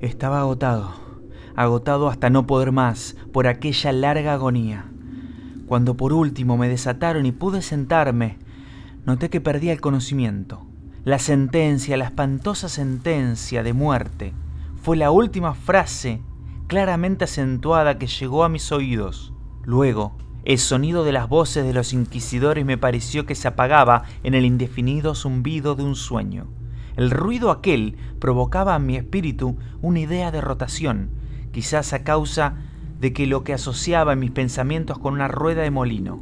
Estaba agotado, agotado hasta no poder más por aquella larga agonía. Cuando por último me desataron y pude sentarme, noté que perdía el conocimiento. La sentencia, la espantosa sentencia de muerte, fue la última frase claramente acentuada que llegó a mis oídos. Luego, el sonido de las voces de los inquisidores me pareció que se apagaba en el indefinido zumbido de un sueño. El ruido aquel provocaba en mi espíritu una idea de rotación, quizás a causa de que lo que asociaba mis pensamientos con una rueda de molino.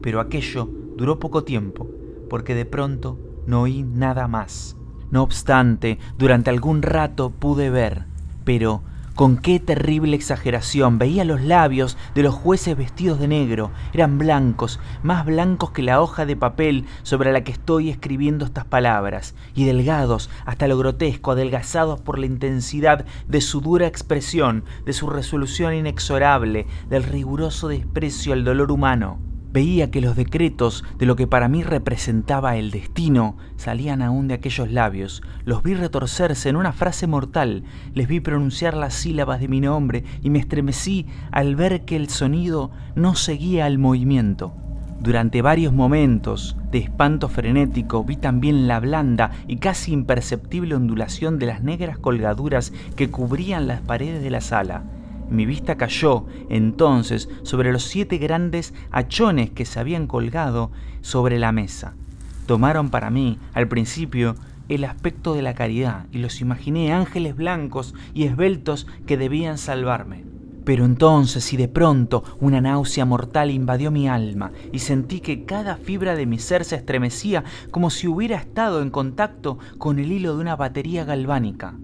Pero aquello duró poco tiempo, porque de pronto no oí nada más. No obstante, durante algún rato pude ver, pero con qué terrible exageración veía los labios de los jueces vestidos de negro. Eran blancos, más blancos que la hoja de papel sobre la que estoy escribiendo estas palabras, y delgados hasta lo grotesco, adelgazados por la intensidad de su dura expresión, de su resolución inexorable, del riguroso desprecio al dolor humano. Veía que los decretos de lo que para mí representaba el destino salían aún de aquellos labios. Los vi retorcerse en una frase mortal, les vi pronunciar las sílabas de mi nombre y me estremecí al ver que el sonido no seguía al movimiento. Durante varios momentos de espanto frenético vi también la blanda y casi imperceptible ondulación de las negras colgaduras que cubrían las paredes de la sala mi vista cayó entonces sobre los siete grandes hachones que se habían colgado sobre la mesa. Tomaron para mí, al principio, el aspecto de la caridad y los imaginé ángeles blancos y esbeltos que debían salvarme. Pero entonces y de pronto una náusea mortal invadió mi alma y sentí que cada fibra de mi ser se estremecía como si hubiera estado en contacto con el hilo de una batería galvánica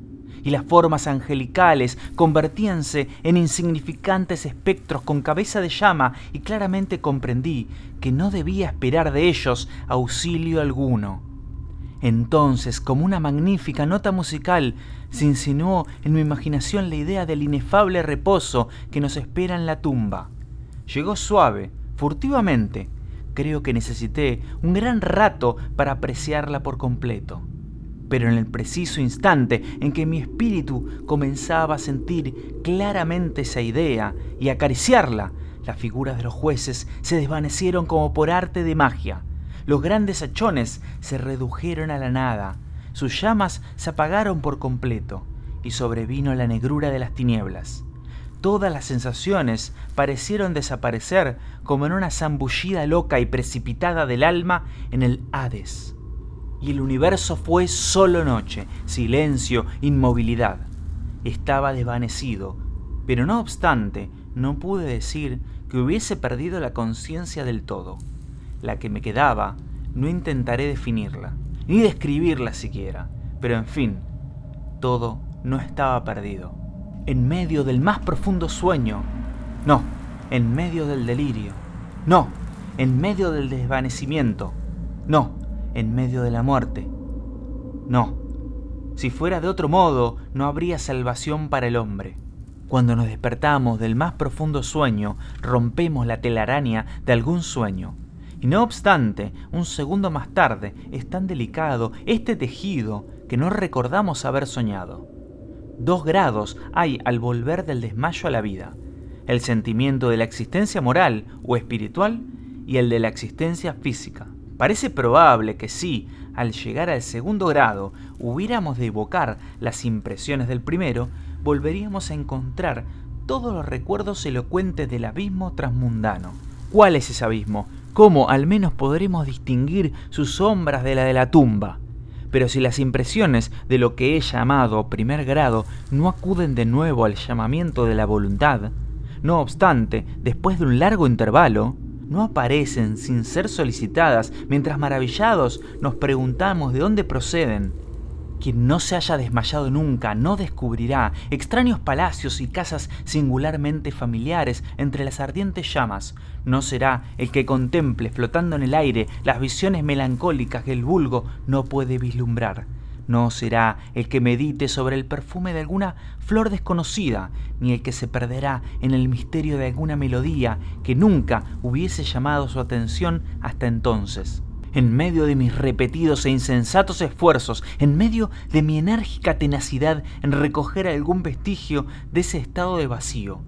y las formas angelicales convertíanse en insignificantes espectros con cabeza de llama y claramente comprendí que no debía esperar de ellos auxilio alguno. Entonces, como una magnífica nota musical, se insinuó en mi imaginación la idea del inefable reposo que nos espera en la tumba. Llegó suave, furtivamente. Creo que necesité un gran rato para apreciarla por completo pero en el preciso instante en que mi espíritu comenzaba a sentir claramente esa idea y acariciarla, las figuras de los jueces se desvanecieron como por arte de magia. Los grandes hachones se redujeron a la nada, sus llamas se apagaron por completo y sobrevino la negrura de las tinieblas. Todas las sensaciones parecieron desaparecer como en una zambullida loca y precipitada del alma en el Hades y el universo fue solo noche, silencio, inmovilidad. Estaba desvanecido, pero no obstante, no pude decir que hubiese perdido la conciencia del todo. La que me quedaba, no intentaré definirla, ni describirla siquiera, pero en fin, todo no estaba perdido. En medio del más profundo sueño, no, en medio del delirio, no, en medio del desvanecimiento, no, en medio de la muerte. No, si fuera de otro modo, no habría salvación para el hombre. Cuando nos despertamos del más profundo sueño, rompemos la telaraña de algún sueño. Y no obstante, un segundo más tarde es tan delicado este tejido que no recordamos haber soñado. Dos grados hay al volver del desmayo a la vida. El sentimiento de la existencia moral o espiritual y el de la existencia física. Parece probable que si, al llegar al segundo grado, hubiéramos de evocar las impresiones del primero, volveríamos a encontrar todos los recuerdos elocuentes del abismo transmundano. ¿Cuál es ese abismo? ¿Cómo al menos podremos distinguir sus sombras de la de la tumba? Pero si las impresiones de lo que he llamado primer grado no acuden de nuevo al llamamiento de la voluntad, no obstante, después de un largo intervalo, no aparecen sin ser solicitadas, mientras maravillados nos preguntamos de dónde proceden. Quien no se haya desmayado nunca no descubrirá extraños palacios y casas singularmente familiares entre las ardientes llamas. No será el que contemple flotando en el aire las visiones melancólicas que el vulgo no puede vislumbrar no será el que medite sobre el perfume de alguna flor desconocida, ni el que se perderá en el misterio de alguna melodía que nunca hubiese llamado su atención hasta entonces. en medio de mis repetidos e insensatos esfuerzos, en medio de mi enérgica tenacidad en recoger algún vestigio de ese estado de vacío,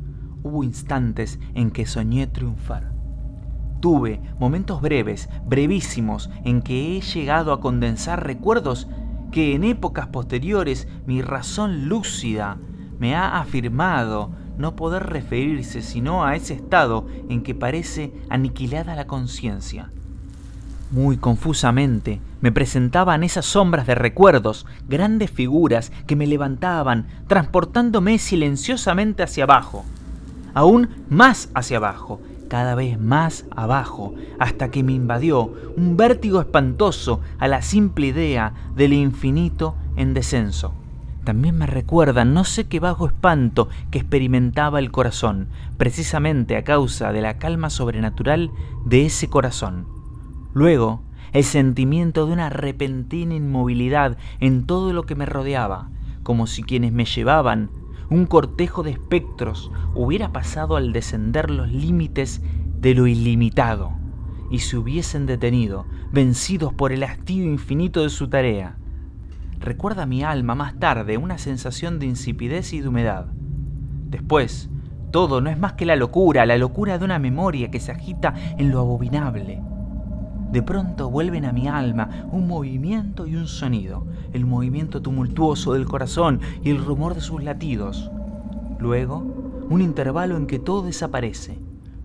hubo instantes en que soñé triunfar. Tuve momentos breves, brevísimos, en que he llegado a condensar recuerdos que en épocas posteriores mi razón lúcida me ha afirmado no poder referirse sino a ese estado en que parece aniquilada la conciencia. Muy confusamente me presentaban esas sombras de recuerdos, grandes figuras que me levantaban, transportándome silenciosamente hacia abajo, aún más hacia abajo, cada vez más abajo, hasta que me invadió un vértigo espantoso a la simple idea del infinito en descenso. También me recuerda no sé qué bajo espanto que experimentaba el corazón, precisamente a causa de la calma sobrenatural de ese corazón. Luego, el sentimiento de una repentina inmovilidad en todo lo que me rodeaba, como si quienes me llevaban un cortejo de espectros hubiera pasado al descender los límites de lo ilimitado y se hubiesen detenido, vencidos por el hastío infinito de su tarea. Recuerda mi alma más tarde una sensación de insipidez y de humedad. Después, todo no es más que la locura, la locura de una memoria que se agita en lo abominable, de pronto vuelven a mi alma un movimiento y un sonido, el movimiento tumultuoso del corazón y el rumor de sus latidos. Luego, un intervalo en que todo desaparece.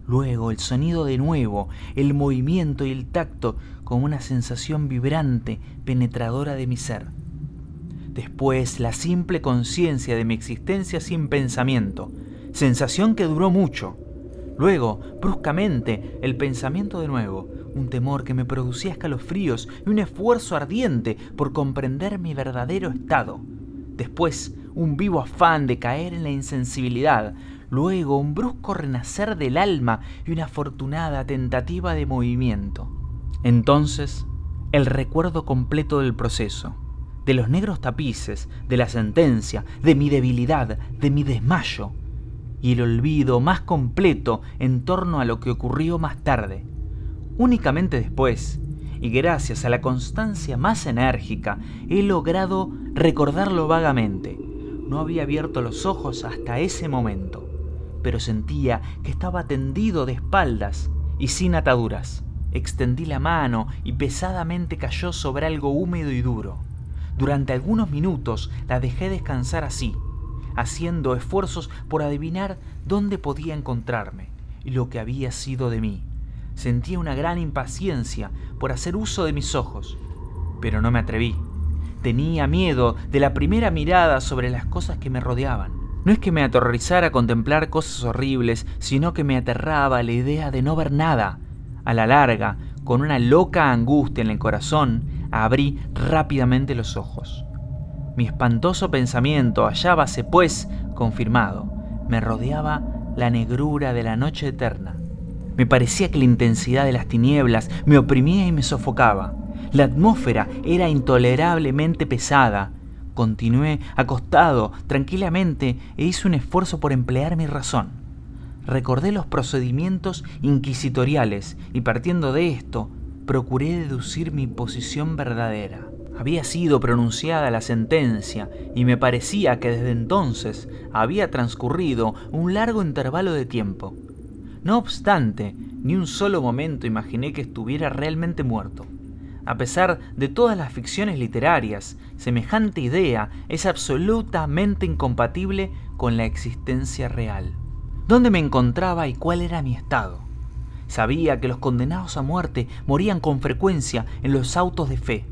Luego, el sonido de nuevo, el movimiento y el tacto como una sensación vibrante, penetradora de mi ser. Después, la simple conciencia de mi existencia sin pensamiento, sensación que duró mucho. Luego, bruscamente, el pensamiento de nuevo, un temor que me producía escalofríos y un esfuerzo ardiente por comprender mi verdadero estado. Después, un vivo afán de caer en la insensibilidad, luego un brusco renacer del alma y una afortunada tentativa de movimiento. Entonces, el recuerdo completo del proceso, de los negros tapices, de la sentencia, de mi debilidad, de mi desmayo, y el olvido más completo en torno a lo que ocurrió más tarde, Únicamente después, y gracias a la constancia más enérgica, he logrado recordarlo vagamente. No había abierto los ojos hasta ese momento, pero sentía que estaba tendido de espaldas y sin ataduras. Extendí la mano y pesadamente cayó sobre algo húmedo y duro. Durante algunos minutos la dejé descansar así, haciendo esfuerzos por adivinar dónde podía encontrarme y lo que había sido de mí. Sentía una gran impaciencia por hacer uso de mis ojos, pero no me atreví. Tenía miedo de la primera mirada sobre las cosas que me rodeaban. No es que me aterrorizara contemplar cosas horribles, sino que me aterraba la idea de no ver nada. A la larga, con una loca angustia en el corazón, abrí rápidamente los ojos. Mi espantoso pensamiento hallábase, pues, confirmado. Me rodeaba la negrura de la noche eterna. Me parecía que la intensidad de las tinieblas me oprimía y me sofocaba. La atmósfera era intolerablemente pesada. Continué acostado tranquilamente e hice un esfuerzo por emplear mi razón. Recordé los procedimientos inquisitoriales y partiendo de esto, procuré deducir mi posición verdadera. Había sido pronunciada la sentencia y me parecía que desde entonces había transcurrido un largo intervalo de tiempo. No obstante, ni un solo momento imaginé que estuviera realmente muerto. A pesar de todas las ficciones literarias, semejante idea es absolutamente incompatible con la existencia real. ¿Dónde me encontraba y cuál era mi estado? Sabía que los condenados a muerte morían con frecuencia en los autos de fe.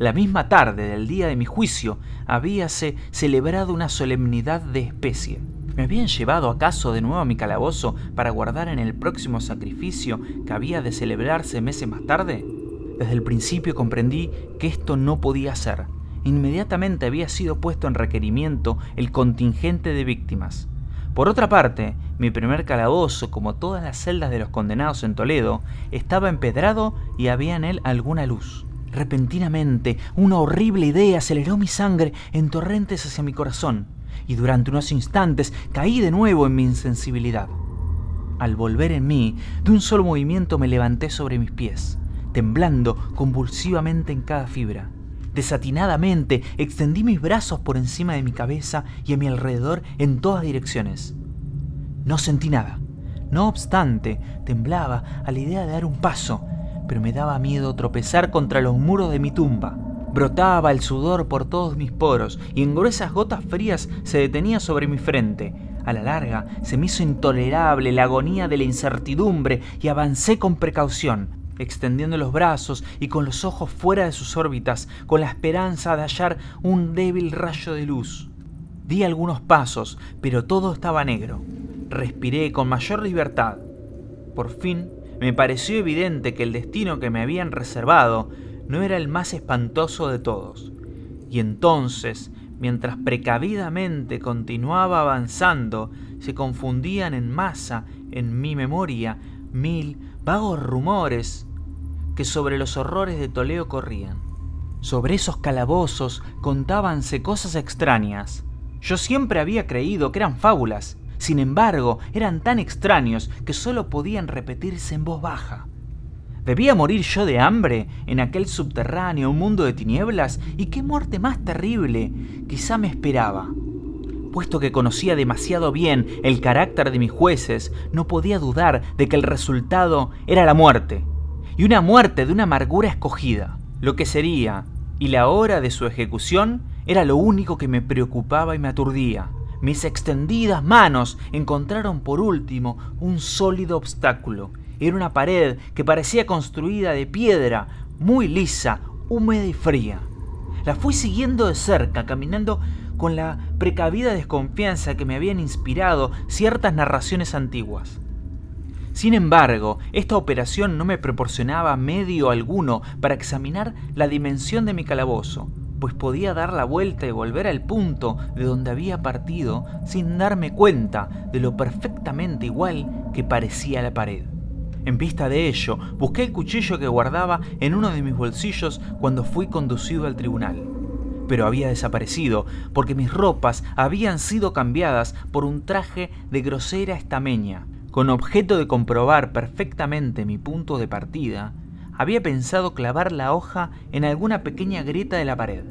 La misma tarde del día de mi juicio habíase celebrado una solemnidad de especie. ¿Me habían llevado acaso de nuevo a mi calabozo para guardar en el próximo sacrificio que había de celebrarse meses más tarde? Desde el principio comprendí que esto no podía ser. Inmediatamente había sido puesto en requerimiento el contingente de víctimas. Por otra parte, mi primer calabozo, como todas las celdas de los condenados en Toledo, estaba empedrado y había en él alguna luz. Repentinamente, una horrible idea aceleró mi sangre en torrentes hacia mi corazón y durante unos instantes caí de nuevo en mi insensibilidad. Al volver en mí, de un solo movimiento me levanté sobre mis pies. temblando convulsivamente en cada fibra. Desatinadamente extendí mis brazos por encima de mi cabeza y a mi alrededor en todas direcciones. No sentí nada. No obstante, temblaba a la idea de dar un paso, pero me daba miedo tropezar contra los muros de mi tumba. Brotaba el sudor por todos mis poros y en gruesas gotas frías se detenía sobre mi frente. A la larga se me hizo intolerable la agonía de la incertidumbre y avancé con precaución, extendiendo los brazos y con los ojos fuera de sus órbitas, con la esperanza de hallar un débil rayo de luz. Di algunos pasos, pero todo estaba negro. Respiré con mayor libertad. Por fin me pareció evidente que el destino que me habían reservado no era el más espantoso de todos. Y entonces, mientras precavidamente continuaba avanzando, se confundían en masa en mi memoria mil vagos rumores que sobre los horrores de Toledo corrían. Sobre esos calabozos contábanse cosas extrañas. Yo siempre había creído que eran fábulas, sin embargo, eran tan extraños que solo podían repetirse en voz baja. ¿Debía morir yo de hambre en aquel subterráneo mundo de tinieblas? ¿Y qué muerte más terrible quizá me esperaba? Puesto que conocía demasiado bien el carácter de mis jueces, no podía dudar de que el resultado era la muerte, y una muerte de una amargura escogida. Lo que sería, y la hora de su ejecución, era lo único que me preocupaba y me aturdía. Mis extendidas manos encontraron por último un sólido obstáculo. Era una pared que parecía construida de piedra, muy lisa, húmeda y fría. La fui siguiendo de cerca, caminando con la precavida desconfianza que me habían inspirado ciertas narraciones antiguas. Sin embargo, esta operación no me proporcionaba medio alguno para examinar la dimensión de mi calabozo, pues podía dar la vuelta y volver al punto de donde había partido sin darme cuenta de lo perfectamente igual que parecía la pared. En vista de ello, busqué el cuchillo que guardaba en uno de mis bolsillos cuando fui conducido al tribunal. Pero había desaparecido porque mis ropas habían sido cambiadas por un traje de grosera estameña. Con objeto de comprobar perfectamente mi punto de partida, había pensado clavar la hoja en alguna pequeña grieta de la pared.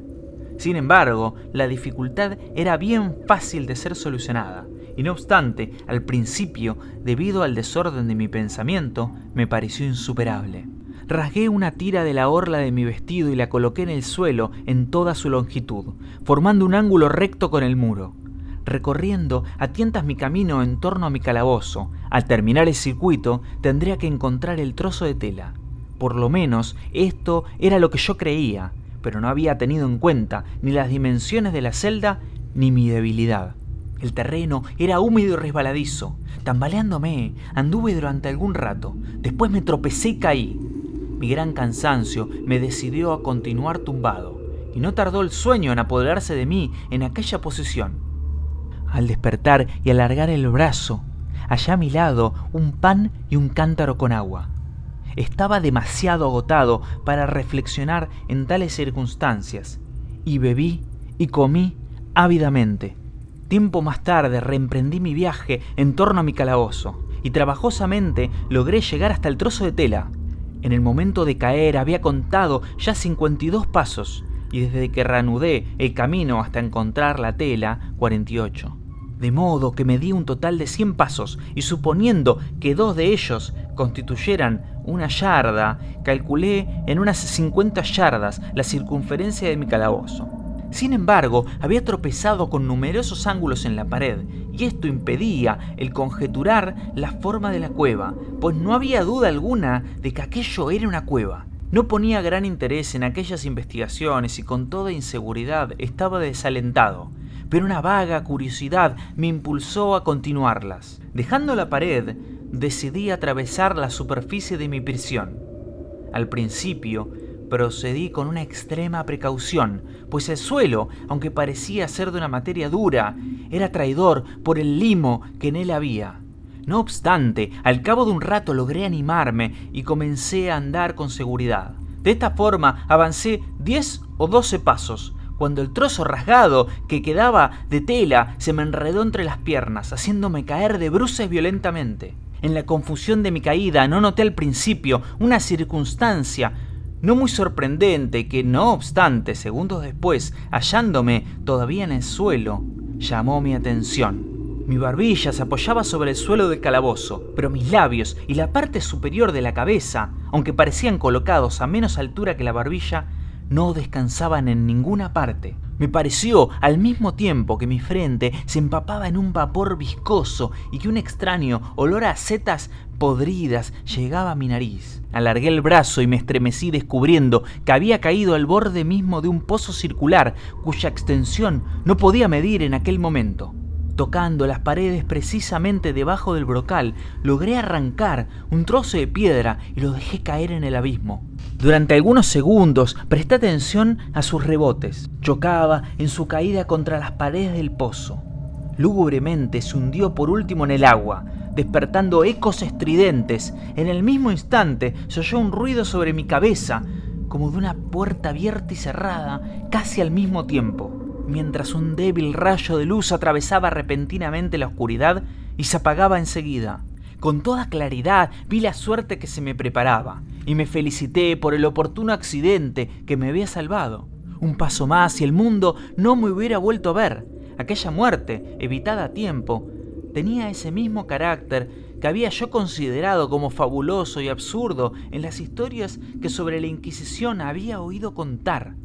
Sin embargo, la dificultad era bien fácil de ser solucionada, y no obstante, al principio, debido al desorden de mi pensamiento, me pareció insuperable. Rasgué una tira de la orla de mi vestido y la coloqué en el suelo en toda su longitud, formando un ángulo recto con el muro. Recorriendo a tientas mi camino en torno a mi calabozo, al terminar el circuito tendría que encontrar el trozo de tela. Por lo menos esto era lo que yo creía, pero no había tenido en cuenta ni las dimensiones de la celda ni mi debilidad. El terreno era húmedo y resbaladizo. Tambaleándome, anduve durante algún rato. Después me tropecé y caí. Mi gran cansancio me decidió a continuar tumbado, y no tardó el sueño en apoderarse de mí en aquella posición. Al despertar y alargar el brazo, hallé a mi lado un pan y un cántaro con agua. Estaba demasiado agotado para reflexionar en tales circunstancias, y bebí y comí ávidamente. Tiempo más tarde reemprendí mi viaje en torno a mi calabozo, y trabajosamente logré llegar hasta el trozo de tela. En el momento de caer había contado ya 52 pasos, y desde que reanudé el camino hasta encontrar la tela, 48 de modo que me di un total de 100 pasos y suponiendo que dos de ellos constituyeran una yarda, calculé en unas 50 yardas la circunferencia de mi calabozo. Sin embargo, había tropezado con numerosos ángulos en la pared, y esto impedía el conjeturar la forma de la cueva, pues no había duda alguna de que aquello era una cueva. No ponía gran interés en aquellas investigaciones y con toda inseguridad estaba desalentado pero una vaga curiosidad me impulsó a continuarlas. Dejando la pared, decidí atravesar la superficie de mi prisión. Al principio, procedí con una extrema precaución, pues el suelo, aunque parecía ser de una materia dura, era traidor por el limo que en él había. No obstante, al cabo de un rato logré animarme y comencé a andar con seguridad. De esta forma avancé diez o doce pasos, cuando el trozo rasgado que quedaba de tela se me enredó entre las piernas, haciéndome caer de bruces violentamente. En la confusión de mi caída no noté al principio una circunstancia no muy sorprendente que, no obstante, segundos después, hallándome todavía en el suelo, llamó mi atención. Mi barbilla se apoyaba sobre el suelo del calabozo, pero mis labios y la parte superior de la cabeza, aunque parecían colocados a menos altura que la barbilla, no descansaban en ninguna parte. Me pareció al mismo tiempo que mi frente se empapaba en un vapor viscoso y que un extraño olor a setas podridas llegaba a mi nariz. Alargué el brazo y me estremecí descubriendo que había caído al borde mismo de un pozo circular cuya extensión no podía medir en aquel momento. Tocando las paredes precisamente debajo del brocal, logré arrancar un trozo de piedra y lo dejé caer en el abismo. Durante algunos segundos presté atención a sus rebotes. Chocaba en su caída contra las paredes del pozo. Lúgubremente se hundió por último en el agua, despertando ecos estridentes. En el mismo instante se oyó un ruido sobre mi cabeza, como de una puerta abierta y cerrada, casi al mismo tiempo, mientras un débil rayo de luz atravesaba repentinamente la oscuridad y se apagaba enseguida. Con toda claridad vi la suerte que se me preparaba y me felicité por el oportuno accidente que me había salvado. Un paso más y el mundo no me hubiera vuelto a ver. Aquella muerte, evitada a tiempo, tenía ese mismo carácter que había yo considerado como fabuloso y absurdo en las historias que sobre la Inquisición había oído contar.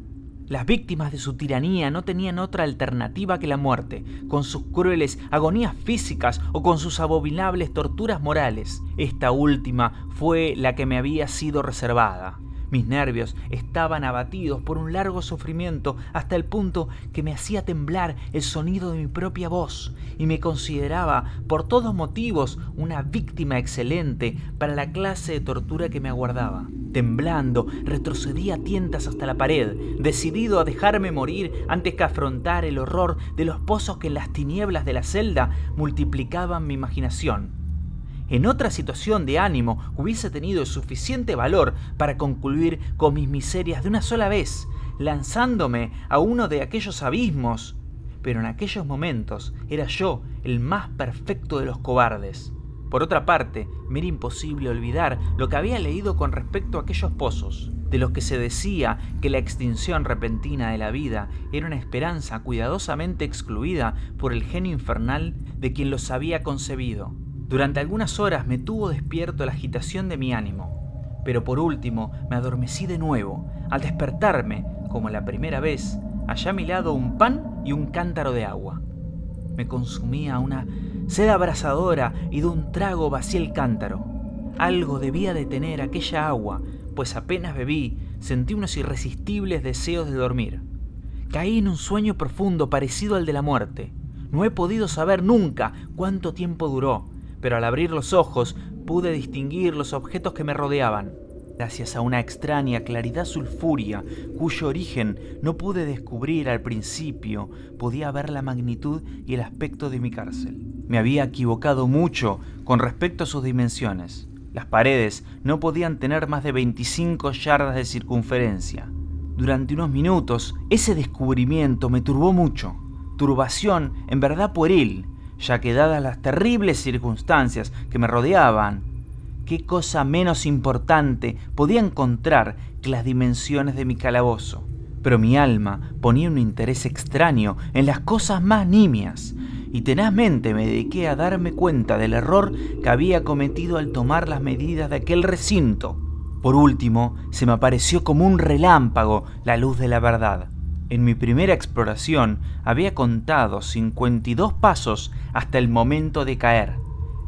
Las víctimas de su tiranía no tenían otra alternativa que la muerte, con sus crueles agonías físicas o con sus abominables torturas morales. Esta última fue la que me había sido reservada. Mis nervios estaban abatidos por un largo sufrimiento hasta el punto que me hacía temblar el sonido de mi propia voz y me consideraba por todos motivos una víctima excelente para la clase de tortura que me aguardaba. Temblando, retrocedí a tientas hasta la pared, decidido a dejarme morir antes que afrontar el horror de los pozos que en las tinieblas de la celda multiplicaban mi imaginación. En otra situación de ánimo hubiese tenido suficiente valor para concluir con mis miserias de una sola vez, lanzándome a uno de aquellos abismos. Pero en aquellos momentos era yo el más perfecto de los cobardes. Por otra parte, me era imposible olvidar lo que había leído con respecto a aquellos pozos, de los que se decía que la extinción repentina de la vida era una esperanza cuidadosamente excluida por el genio infernal de quien los había concebido. Durante algunas horas me tuvo despierto la agitación de mi ánimo, pero por último me adormecí de nuevo. Al despertarme, como la primera vez, hallé a mi lado un pan y un cántaro de agua. Me consumía una sed abrasadora y de un trago vacié el cántaro. Algo debía de tener aquella agua, pues apenas bebí sentí unos irresistibles deseos de dormir. Caí en un sueño profundo parecido al de la muerte. No he podido saber nunca cuánto tiempo duró, pero al abrir los ojos pude distinguir los objetos que me rodeaban. Gracias a una extraña claridad sulfúrea, cuyo origen no pude descubrir al principio, podía ver la magnitud y el aspecto de mi cárcel. Me había equivocado mucho con respecto a sus dimensiones. Las paredes no podían tener más de 25 yardas de circunferencia. Durante unos minutos, ese descubrimiento me turbó mucho. Turbación en verdad pueril, ya que dadas las terribles circunstancias que me rodeaban, qué cosa menos importante podía encontrar que las dimensiones de mi calabozo. Pero mi alma ponía un interés extraño en las cosas más nimias, y tenazmente me dediqué a darme cuenta del error que había cometido al tomar las medidas de aquel recinto. Por último, se me apareció como un relámpago la luz de la verdad. En mi primera exploración había contado 52 pasos hasta el momento de caer.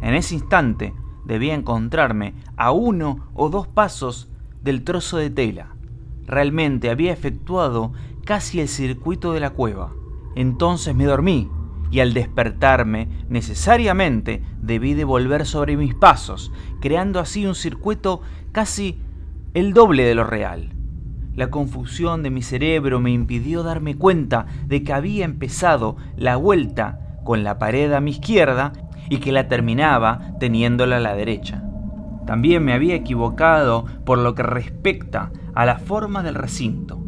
En ese instante debía encontrarme a uno o dos pasos del trozo de tela. Realmente había efectuado casi el circuito de la cueva. Entonces me dormí y al despertarme necesariamente debí de volver sobre mis pasos, creando así un circuito casi el doble de lo real. La confusión de mi cerebro me impidió darme cuenta de que había empezado la vuelta con la pared a mi izquierda y que la terminaba teniéndola a la derecha. También me había equivocado por lo que respecta a la forma del recinto.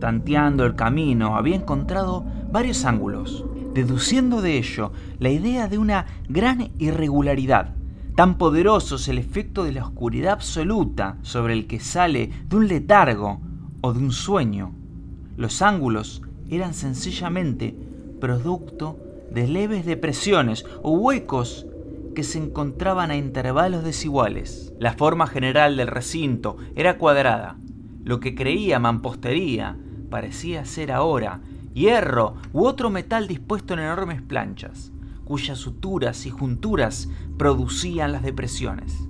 Tanteando el camino había encontrado varios ángulos, deduciendo de ello la idea de una gran irregularidad, Tan poderoso es el efecto de la oscuridad absoluta sobre el que sale de un letargo o de un sueño. Los ángulos eran sencillamente producto de leves depresiones o huecos que se encontraban a intervalos desiguales. La forma general del recinto era cuadrada. Lo que creía mampostería parecía ser ahora hierro u otro metal dispuesto en enormes planchas, cuyas suturas y junturas producían las depresiones.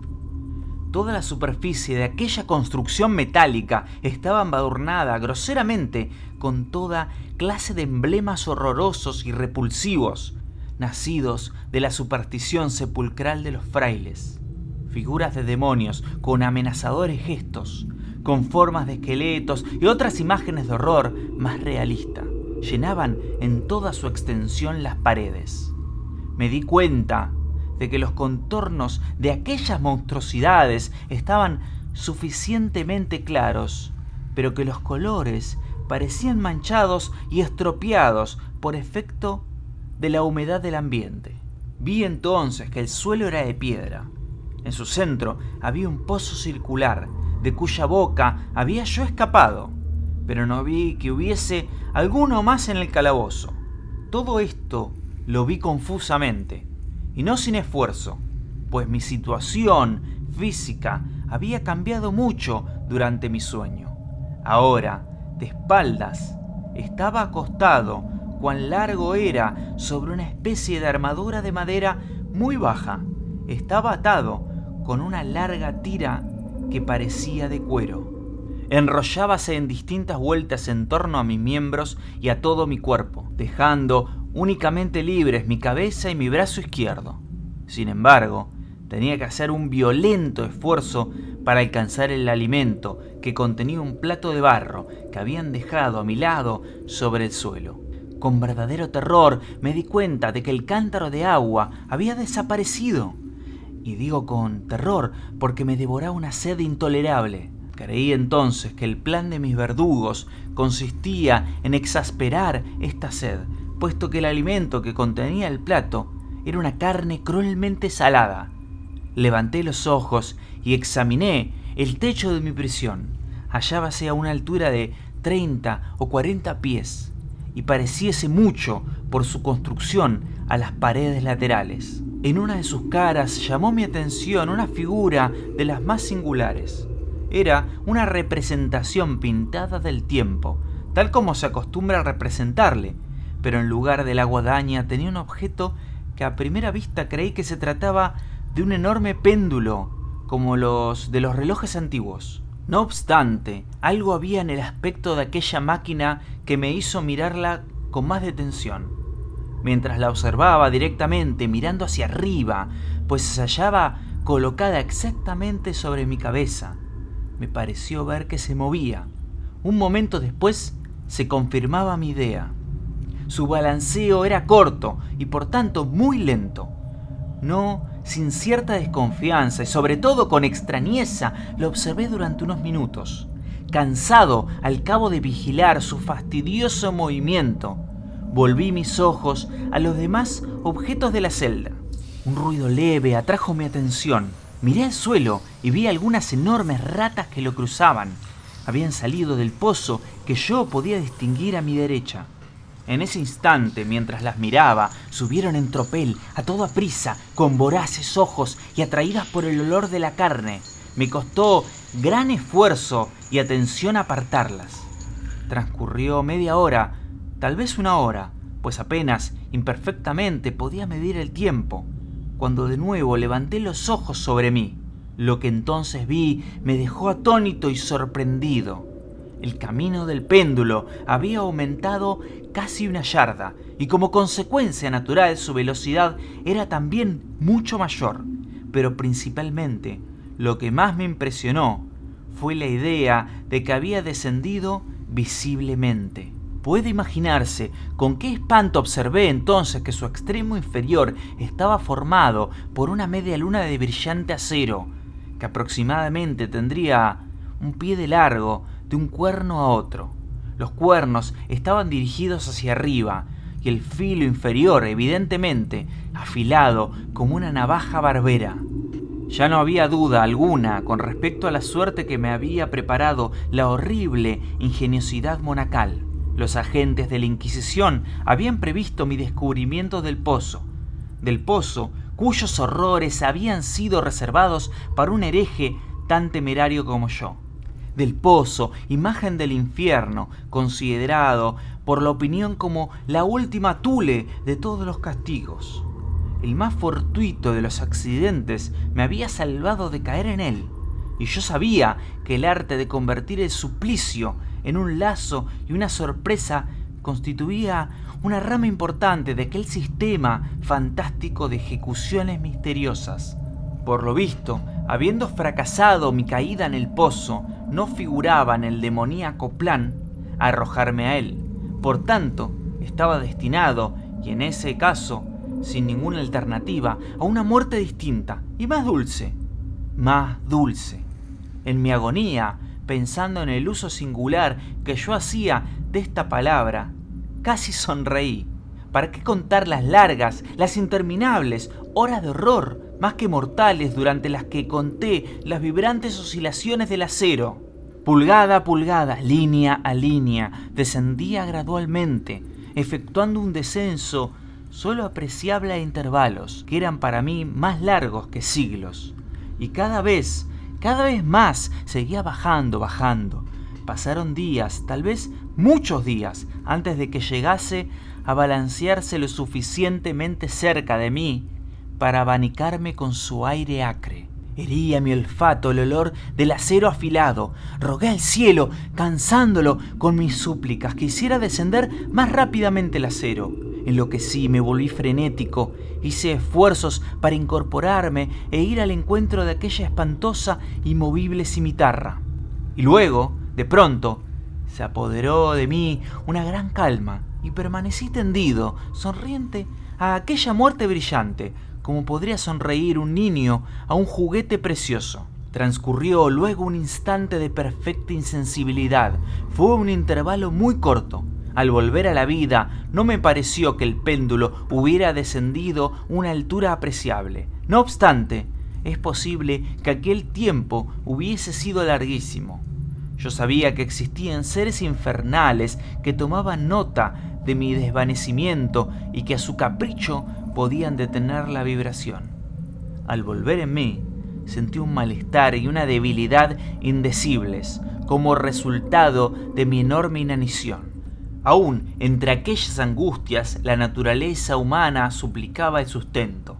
Toda la superficie de aquella construcción metálica estaba embadurnada groseramente con toda clase de emblemas horrorosos y repulsivos, nacidos de la superstición sepulcral de los frailes. Figuras de demonios con amenazadores gestos, con formas de esqueletos y otras imágenes de horror más realista, llenaban en toda su extensión las paredes. Me di cuenta de que los contornos de aquellas monstruosidades estaban suficientemente claros, pero que los colores parecían manchados y estropeados por efecto de la humedad del ambiente. Vi entonces que el suelo era de piedra. En su centro había un pozo circular, de cuya boca había yo escapado, pero no vi que hubiese alguno más en el calabozo. Todo esto lo vi confusamente, y no sin esfuerzo, pues mi situación física había cambiado mucho durante mi sueño. Ahora, de espaldas, estaba acostado, cuán largo era, sobre una especie de armadura de madera muy baja. Estaba atado con una larga tira que parecía de cuero. Enrollábase en distintas vueltas en torno a mis miembros y a todo mi cuerpo, dejando únicamente libres mi cabeza y mi brazo izquierdo. Sin embargo, tenía que hacer un violento esfuerzo para alcanzar el alimento que contenía un plato de barro que habían dejado a mi lado sobre el suelo. Con verdadero terror me di cuenta de que el cántaro de agua había desaparecido. Y digo con terror porque me devoraba una sed intolerable. Creí entonces que el plan de mis verdugos consistía en exasperar esta sed, puesto que el alimento que contenía el plato era una carne cruelmente salada. Levanté los ojos y examiné el techo de mi prisión. Hallábase a una altura de 30 o 40 pies y pareciese mucho por su construcción a las paredes laterales. En una de sus caras llamó mi atención una figura de las más singulares. Era una representación pintada del tiempo, tal como se acostumbra a representarle, pero en lugar de la guadaña tenía un objeto que a primera vista creí que se trataba de un enorme péndulo, como los de los relojes antiguos. No obstante, algo había en el aspecto de aquella máquina que me hizo mirarla con más detención. Mientras la observaba directamente mirando hacia arriba, pues se hallaba colocada exactamente sobre mi cabeza, me pareció ver que se movía. Un momento después se confirmaba mi idea. Su balanceo era corto y por tanto muy lento. No sin cierta desconfianza y sobre todo con extrañeza lo observé durante unos minutos. Cansado al cabo de vigilar su fastidioso movimiento, volví mis ojos a los demás objetos de la celda. Un ruido leve atrajo mi atención. Miré al suelo y vi algunas enormes ratas que lo cruzaban. Habían salido del pozo que yo podía distinguir a mi derecha. En ese instante, mientras las miraba, subieron en tropel, a toda prisa, con voraces ojos y atraídas por el olor de la carne. Me costó gran esfuerzo y atención apartarlas. Transcurrió media hora, tal vez una hora, pues apenas, imperfectamente, podía medir el tiempo, cuando de nuevo levanté los ojos sobre mí. Lo que entonces vi me dejó atónito y sorprendido. El camino del péndulo había aumentado casi una yarda y como consecuencia natural su velocidad era también mucho mayor. Pero principalmente lo que más me impresionó fue la idea de que había descendido visiblemente. Puede imaginarse con qué espanto observé entonces que su extremo inferior estaba formado por una media luna de brillante acero, que aproximadamente tendría un pie de largo de un cuerno a otro. Los cuernos estaban dirigidos hacia arriba y el filo inferior, evidentemente, afilado como una navaja barbera. Ya no había duda alguna con respecto a la suerte que me había preparado la horrible ingeniosidad monacal. Los agentes de la Inquisición habían previsto mi descubrimiento del pozo, del pozo cuyos horrores habían sido reservados para un hereje tan temerario como yo. Del pozo, imagen del infierno, considerado por la opinión como la última tule de todos los castigos. El más fortuito de los accidentes me había salvado de caer en él, y yo sabía que el arte de convertir el suplicio en un lazo y una sorpresa constituía una rama importante de aquel sistema fantástico de ejecuciones misteriosas. Por lo visto, habiendo fracasado mi caída en el pozo, no figuraba en el demoníaco plan arrojarme a él. Por tanto, estaba destinado, y en ese caso, sin ninguna alternativa, a una muerte distinta y más dulce. Más dulce. En mi agonía, pensando en el uso singular que yo hacía de esta palabra, casi sonreí. ¿Para qué contar las largas, las interminables horas de horror, más que mortales, durante las que conté las vibrantes oscilaciones del acero? Pulgada a pulgada, línea a línea, descendía gradualmente, efectuando un descenso solo apreciable a intervalos, que eran para mí más largos que siglos. Y cada vez, cada vez más, seguía bajando, bajando. Pasaron días, tal vez muchos días, antes de que llegase a balancearse lo suficientemente cerca de mí para abanicarme con su aire acre. Hería mi olfato el olor del acero afilado. Rogué al cielo, cansándolo con mis súplicas, que hiciera descender más rápidamente el acero. Enloquecí, me volví frenético, hice esfuerzos para incorporarme e ir al encuentro de aquella espantosa y movible cimitarra. Y luego, de pronto, se apoderó de mí una gran calma y permanecí tendido, sonriente, a aquella muerte brillante, como podría sonreír un niño a un juguete precioso. Transcurrió luego un instante de perfecta insensibilidad. Fue un intervalo muy corto. Al volver a la vida, no me pareció que el péndulo hubiera descendido una altura apreciable. No obstante, es posible que aquel tiempo hubiese sido larguísimo. Yo sabía que existían seres infernales que tomaban nota de mi desvanecimiento y que a su capricho podían detener la vibración. Al volver en mí, sentí un malestar y una debilidad indecibles como resultado de mi enorme inanición. Aún entre aquellas angustias, la naturaleza humana suplicaba el sustento.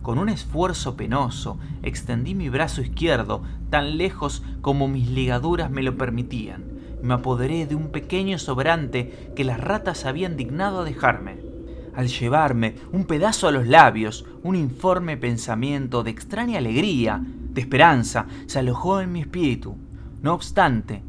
Con un esfuerzo penoso, extendí mi brazo izquierdo tan lejos como mis ligaduras me lo permitían. Me apoderé de un pequeño sobrante que las ratas habían dignado a dejarme al llevarme un pedazo a los labios, un informe pensamiento de extraña alegría, de esperanza, se alojó en mi espíritu. No obstante,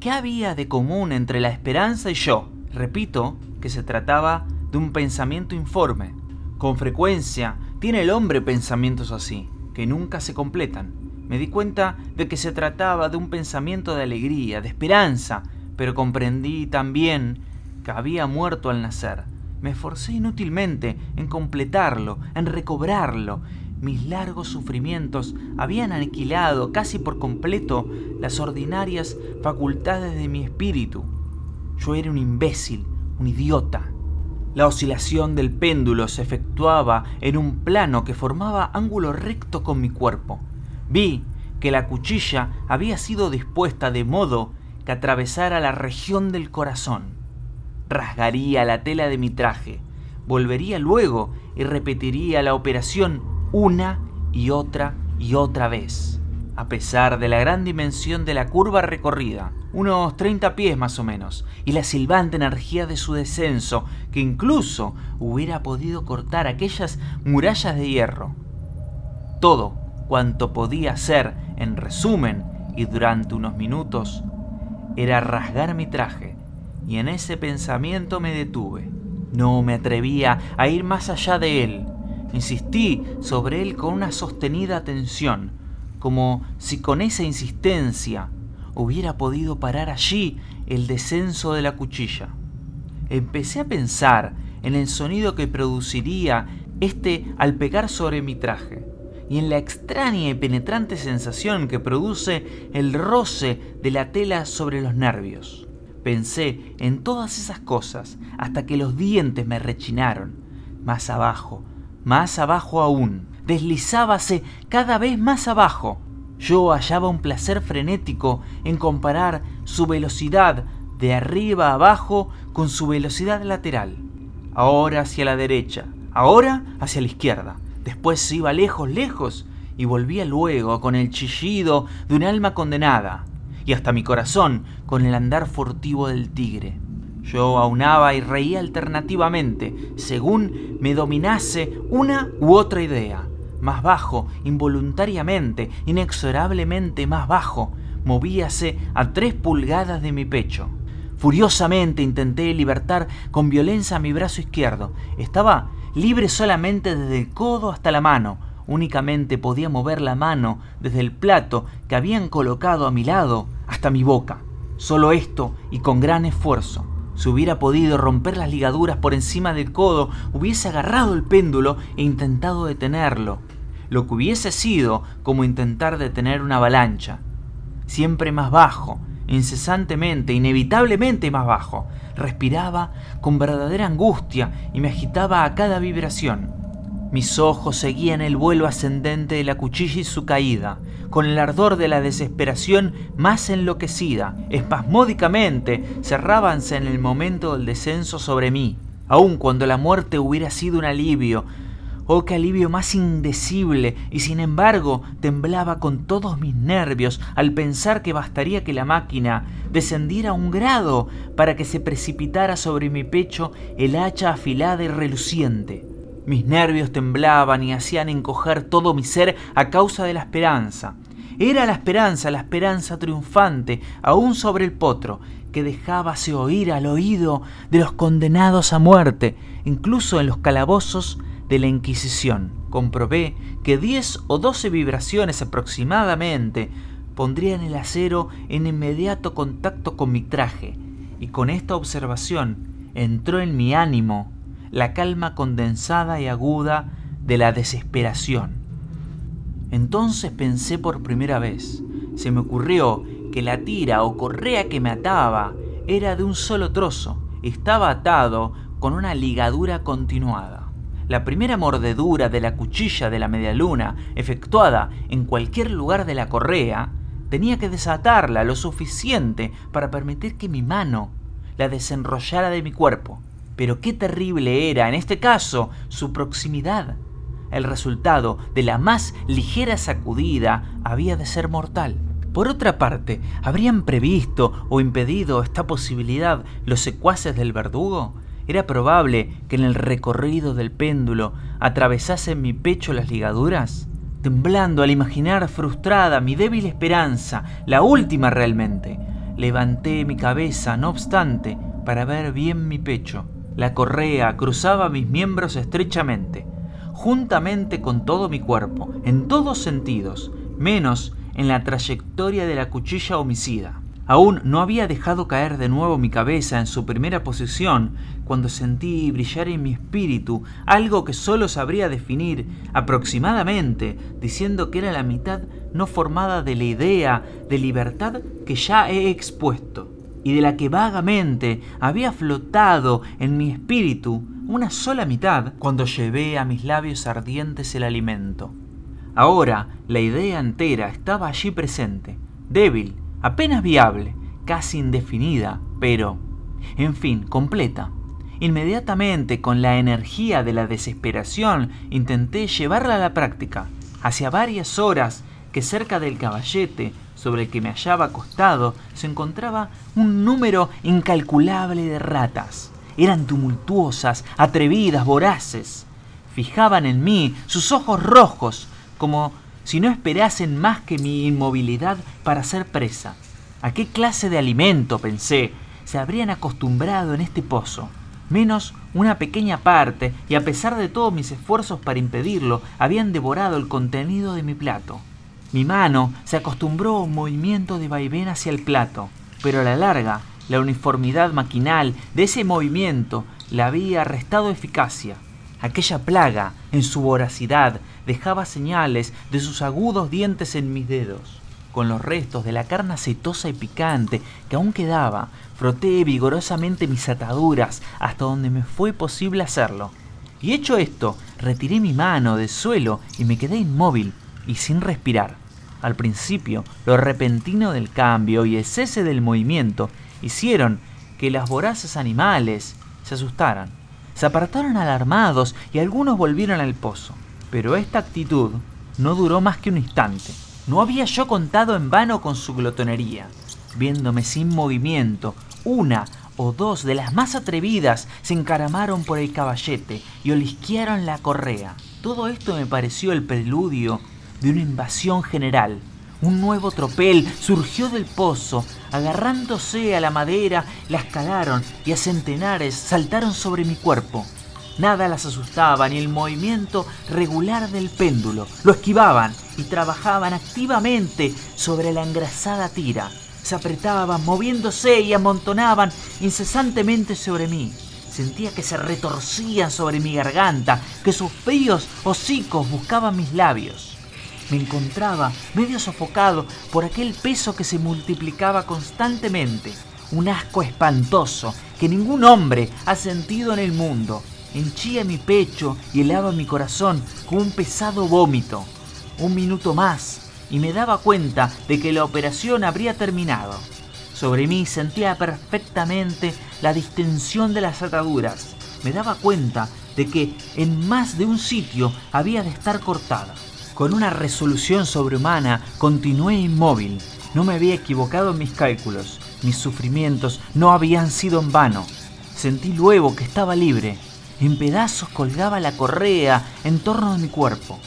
¿qué había de común entre la esperanza y yo? Repito que se trataba de un pensamiento informe. Con frecuencia tiene el hombre pensamientos así, que nunca se completan. Me di cuenta de que se trataba de un pensamiento de alegría, de esperanza, pero comprendí también que había muerto al nacer, me esforcé inútilmente en completarlo, en recobrarlo. Mis largos sufrimientos habían aniquilado casi por completo las ordinarias facultades de mi espíritu. Yo era un imbécil, un idiota. La oscilación del péndulo se efectuaba en un plano que formaba ángulo recto con mi cuerpo. Vi que la cuchilla había sido dispuesta de modo que atravesara la región del corazón rasgaría la tela de mi traje, volvería luego y repetiría la operación una y otra y otra vez. A pesar de la gran dimensión de la curva recorrida, unos 30 pies más o menos, y la silbante energía de su descenso, que incluso hubiera podido cortar aquellas murallas de hierro. Todo cuanto podía hacer, en resumen, y durante unos minutos, era rasgar mi traje, y en ese pensamiento me detuve. No me atrevía a ir más allá de él. Insistí sobre él con una sostenida atención, como si con esa insistencia hubiera podido parar allí el descenso de la cuchilla. Empecé a pensar en el sonido que produciría este al pegar sobre mi traje, y en la extraña y penetrante sensación que produce el roce de la tela sobre los nervios. Pensé en todas esas cosas hasta que los dientes me rechinaron. Más abajo, más abajo aún. Deslizábase cada vez más abajo. Yo hallaba un placer frenético en comparar su velocidad de arriba abajo con su velocidad lateral. Ahora hacia la derecha, ahora hacia la izquierda. Después iba lejos, lejos, y volvía luego con el chillido de un alma condenada, y hasta mi corazón con el andar furtivo del tigre. Yo aunaba y reía alternativamente, según me dominase una u otra idea. Más bajo, involuntariamente, inexorablemente más bajo, movíase a tres pulgadas de mi pecho. Furiosamente intenté libertar con violencia mi brazo izquierdo. Estaba libre solamente desde el codo hasta la mano. Únicamente podía mover la mano desde el plato que habían colocado a mi lado hasta mi boca. Solo esto y con gran esfuerzo. Si hubiera podido romper las ligaduras por encima del codo, hubiese agarrado el péndulo e intentado detenerlo. Lo que hubiese sido como intentar detener una avalancha. Siempre más bajo, incesantemente, inevitablemente más bajo. Respiraba con verdadera angustia y me agitaba a cada vibración. Mis ojos seguían el vuelo ascendente de la cuchilla y su caída, con el ardor de la desesperación más enloquecida. Espasmódicamente cerrábanse en el momento del descenso sobre mí, aun cuando la muerte hubiera sido un alivio, Oh, qué alivio más indecible, y sin embargo temblaba con todos mis nervios al pensar que bastaría que la máquina descendiera un grado para que se precipitara sobre mi pecho el hacha afilada y reluciente. Mis nervios temblaban y hacían encoger todo mi ser a causa de la esperanza. Era la esperanza, la esperanza triunfante, aún sobre el potro, que dejábase oír al oído de los condenados a muerte, incluso en los calabozos de la Inquisición. Comprobé que 10 o 12 vibraciones aproximadamente pondrían el acero en inmediato contacto con mi traje, y con esta observación entró en mi ánimo la calma condensada y aguda de la desesperación. Entonces pensé por primera vez, se me ocurrió que la tira o correa que me ataba era de un solo trozo, estaba atado con una ligadura continuada. La primera mordedura de la cuchilla de la medialuna, efectuada en cualquier lugar de la correa, tenía que desatarla lo suficiente para permitir que mi mano la desenrollara de mi cuerpo. Pero qué terrible era, en este caso, su proximidad. El resultado de la más ligera sacudida había de ser mortal. Por otra parte, ¿habrían previsto o impedido esta posibilidad los secuaces del verdugo? Era probable que en el recorrido del péndulo atravesasen mi pecho las ligaduras. Temblando al imaginar frustrada mi débil esperanza, la última realmente, levanté mi cabeza, no obstante, para ver bien mi pecho. La correa cruzaba mis miembros estrechamente, juntamente con todo mi cuerpo, en todos sentidos, menos en la trayectoria de la cuchilla homicida. Aún no había dejado caer de nuevo mi cabeza en su primera posición cuando sentí brillar en mi espíritu algo que sólo sabría definir aproximadamente, diciendo que era la mitad no formada de la idea de libertad que ya he expuesto, y de la que vagamente había flotado en mi espíritu una sola mitad cuando llevé a mis labios ardientes el alimento. Ahora la idea entera estaba allí presente, débil, apenas viable, casi indefinida, pero, en fin, completa. Inmediatamente, con la energía de la desesperación, intenté llevarla a la práctica. Hacía varias horas que cerca del caballete sobre el que me hallaba acostado se encontraba un número incalculable de ratas. Eran tumultuosas, atrevidas, voraces. Fijaban en mí sus ojos rojos, como si no esperasen más que mi inmovilidad para ser presa. ¿A qué clase de alimento, pensé, se habrían acostumbrado en este pozo? Menos una pequeña parte, y a pesar de todos mis esfuerzos para impedirlo, habían devorado el contenido de mi plato. Mi mano se acostumbró a un movimiento de vaivén hacia el plato, pero a la larga, la uniformidad maquinal de ese movimiento le había restado eficacia. Aquella plaga, en su voracidad, dejaba señales de sus agudos dientes en mis dedos. Con los restos de la carne aceitosa y picante que aún quedaba, froté vigorosamente mis ataduras hasta donde me fue posible hacerlo. Y hecho esto, retiré mi mano del suelo y me quedé inmóvil y sin respirar. Al principio, lo repentino del cambio y el cese del movimiento hicieron que las voraces animales se asustaran. Se apartaron alarmados y algunos volvieron al pozo. Pero esta actitud no duró más que un instante. No había yo contado en vano con su glotonería. Viéndome sin movimiento, una o dos de las más atrevidas se encaramaron por el caballete y olisquearon la correa. Todo esto me pareció el preludio de una invasión general. Un nuevo tropel surgió del pozo, agarrándose a la madera, la escalaron y a centenares saltaron sobre mi cuerpo. Nada las asustaba ni el movimiento regular del péndulo. Lo esquivaban y trabajaban activamente sobre la engrasada tira. Se apretaban, moviéndose y amontonaban incesantemente sobre mí. Sentía que se retorcían sobre mi garganta, que sus fríos hocicos buscaban mis labios. Me encontraba medio sofocado por aquel peso que se multiplicaba constantemente, un asco espantoso que ningún hombre ha sentido en el mundo. Henchía mi pecho y helaba mi corazón con un pesado vómito. Un minuto más y me daba cuenta de que la operación habría terminado. Sobre mí sentía perfectamente la distensión de las ataduras. Me daba cuenta de que en más de un sitio había de estar cortada. Con una resolución sobrehumana continué inmóvil. No me había equivocado en mis cálculos. Mis sufrimientos no habían sido en vano. Sentí luego que estaba libre. En pedazos colgaba la correa en torno de mi cuerpo,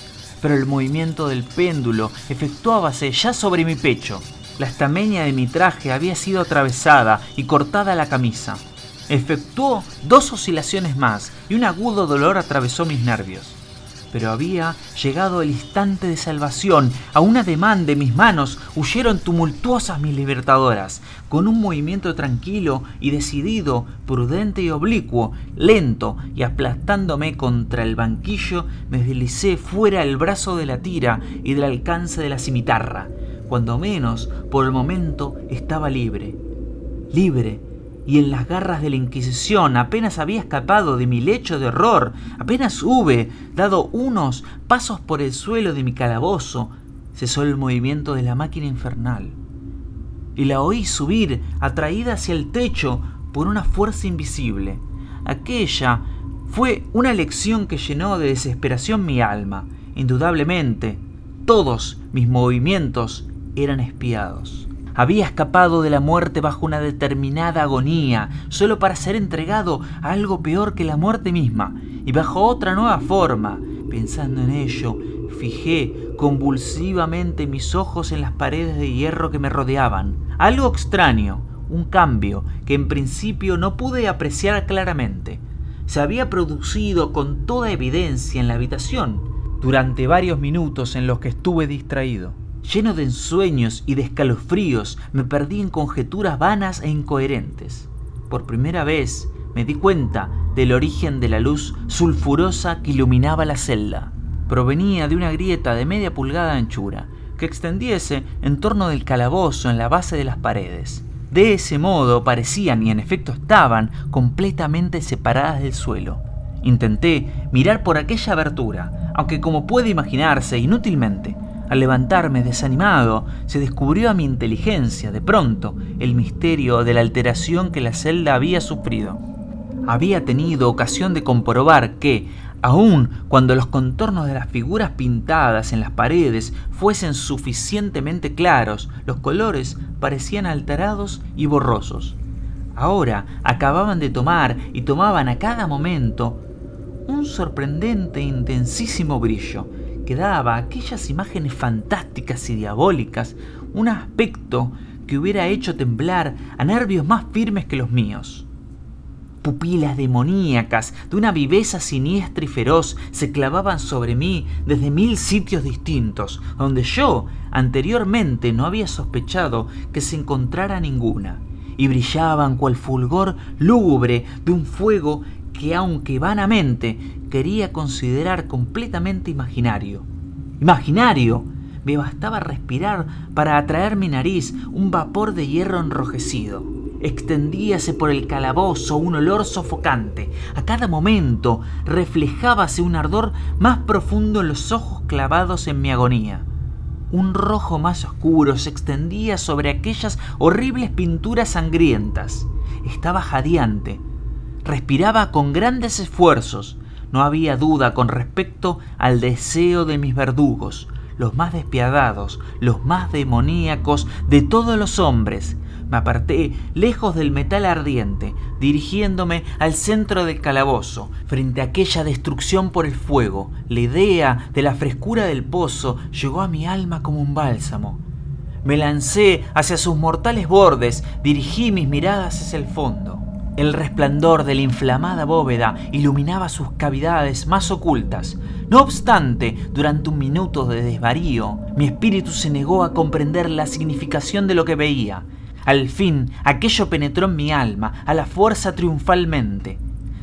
pero el movimiento del péndulo efectuábase ya sobre mi pecho. La estameña de mi traje había sido atravesada y cortada la camisa. Efectuó dos oscilaciones más y un agudo dolor atravesó mis nervios pero había llegado el instante de salvación. A un ademán de mis manos huyeron tumultuosas mis libertadoras. Con un movimiento tranquilo y decidido, prudente y oblicuo, lento y aplastándome contra el banquillo, me deslicé fuera el brazo de la tira y del alcance de la cimitarra. Cuando menos, por el momento, estaba libre. Libre y en las garras de la Inquisición apenas había escapado de mi lecho de horror, apenas hube dado unos pasos por el suelo de mi calabozo, cesó el movimiento de la máquina infernal. Y la oí subir, atraída hacia el techo por una fuerza invisible. Aquella fue una lección que llenó de desesperación mi alma. Indudablemente, todos mis movimientos eran espiados. Había escapado de la muerte bajo una determinada agonía, solo para ser entregado a algo peor que la muerte misma, y bajo otra nueva forma. Pensando en ello, fijé convulsivamente mis ojos en las paredes de hierro que me rodeaban. Algo extraño, un cambio que en principio no pude apreciar claramente. Se había producido con toda evidencia en la habitación durante varios minutos en los que estuve distraído. Lleno de ensueños y de escalofríos, me perdí en conjeturas vanas e incoherentes. Por primera vez me di cuenta del origen de la luz sulfurosa que iluminaba la celda. Provenía de una grieta de media pulgada de anchura, que extendiese en torno del calabozo en la base de las paredes. De ese modo parecían, y en efecto estaban, completamente separadas del suelo. Intenté mirar por aquella abertura, aunque como puede imaginarse, inútilmente. Al levantarme desanimado, se descubrió a mi inteligencia, de pronto, el misterio de la alteración que la celda había sufrido. Había tenido ocasión de comprobar que, aun cuando los contornos de las figuras pintadas en las paredes fuesen suficientemente claros, los colores parecían alterados y borrosos. Ahora acababan de tomar y tomaban a cada momento un sorprendente e intensísimo brillo, que daba a aquellas imágenes fantásticas y diabólicas un aspecto que hubiera hecho temblar a nervios más firmes que los míos. Pupilas demoníacas de una viveza siniestra y feroz se clavaban sobre mí desde mil sitios distintos, donde yo anteriormente no había sospechado que se encontrara ninguna, y brillaban cual fulgor lúgubre de un fuego que aunque vanamente quería considerar completamente imaginario. Imaginario. Me bastaba respirar para atraer mi nariz un vapor de hierro enrojecido. Extendíase por el calabozo un olor sofocante. A cada momento reflejábase un ardor más profundo en los ojos clavados en mi agonía. Un rojo más oscuro se extendía sobre aquellas horribles pinturas sangrientas. Estaba jadeante. Respiraba con grandes esfuerzos. No había duda con respecto al deseo de mis verdugos, los más despiadados, los más demoníacos de todos los hombres, me aparté lejos del metal ardiente, dirigiéndome al centro del calabozo, frente a aquella destrucción por el fuego. La idea de la frescura del pozo llegó a mi alma como un bálsamo. Me lancé hacia sus mortales bordes, dirigí mis miradas hacia el fondo. El resplandor de la inflamada bóveda iluminaba sus cavidades más ocultas. No obstante, durante un minuto de desvarío, mi espíritu se negó a comprender la significación de lo que veía. Al fin, aquello penetró en mi alma, a la fuerza triunfalmente.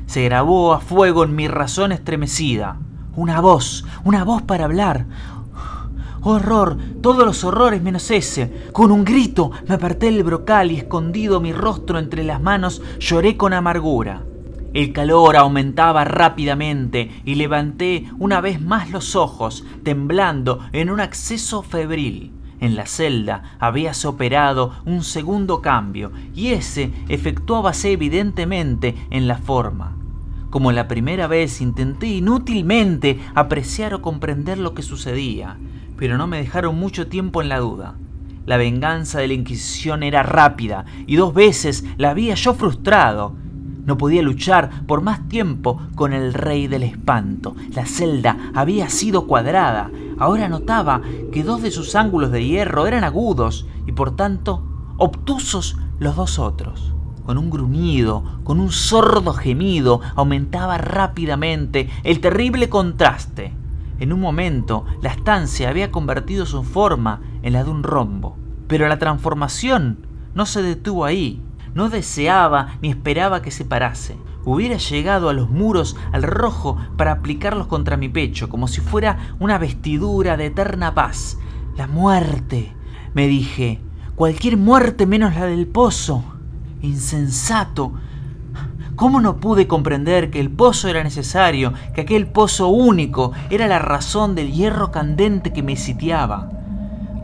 Se grabó a fuego en mi razón estremecida. Una voz, una voz para hablar. Horror, todos los horrores menos ese. Con un grito me aparté del brocal y escondido mi rostro entre las manos lloré con amargura. El calor aumentaba rápidamente y levanté una vez más los ojos, temblando en un acceso febril. En la celda habíase operado un segundo cambio y ese efectuábase evidentemente en la forma. Como la primera vez intenté inútilmente apreciar o comprender lo que sucedía, pero no me dejaron mucho tiempo en la duda. La venganza de la Inquisición era rápida y dos veces la había yo frustrado. No podía luchar por más tiempo con el rey del espanto. La celda había sido cuadrada. Ahora notaba que dos de sus ángulos de hierro eran agudos y por tanto obtusos los dos otros. Con un gruñido, con un sordo gemido, aumentaba rápidamente el terrible contraste. En un momento la estancia había convertido su forma en la de un rombo. Pero la transformación no se detuvo ahí. No deseaba ni esperaba que se parase. Hubiera llegado a los muros al rojo para aplicarlos contra mi pecho, como si fuera una vestidura de eterna paz. La muerte, me dije. Cualquier muerte menos la del pozo. Insensato. ¿Cómo no pude comprender que el pozo era necesario, que aquel pozo único era la razón del hierro candente que me sitiaba?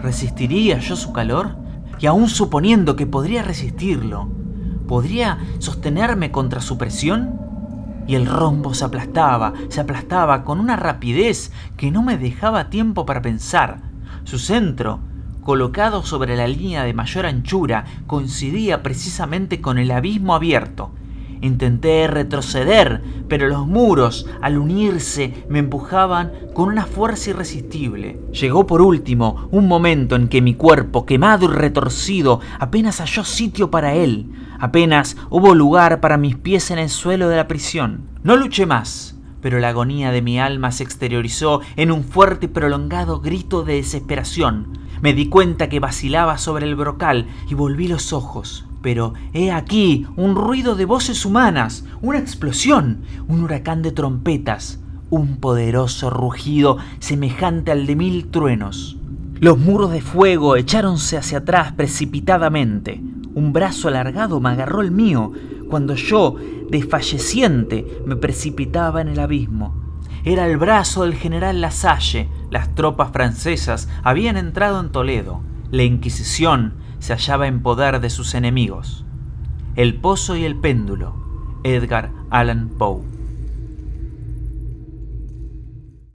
¿Resistiría yo su calor? Y aún suponiendo que podría resistirlo, ¿Podría sostenerme contra su presión? Y el rombo se aplastaba, se aplastaba con una rapidez que no me dejaba tiempo para pensar. Su centro, colocado sobre la línea de mayor anchura, coincidía precisamente con el abismo abierto. Intenté retroceder, pero los muros, al unirse, me empujaban con una fuerza irresistible. Llegó por último un momento en que mi cuerpo, quemado y retorcido, apenas halló sitio para él. Apenas hubo lugar para mis pies en el suelo de la prisión. No luché más, pero la agonía de mi alma se exteriorizó en un fuerte y prolongado grito de desesperación. Me di cuenta que vacilaba sobre el brocal y volví los ojos. Pero he aquí un ruido de voces humanas, una explosión, un huracán de trompetas, un poderoso rugido semejante al de mil truenos. Los muros de fuego echáronse hacia atrás precipitadamente. Un brazo alargado me agarró el mío cuando yo, desfalleciente, me precipitaba en el abismo. Era el brazo del general Lasalle. Las tropas francesas habían entrado en Toledo. La Inquisición se hallaba en poder de sus enemigos. El pozo y el péndulo. Edgar Allan Poe.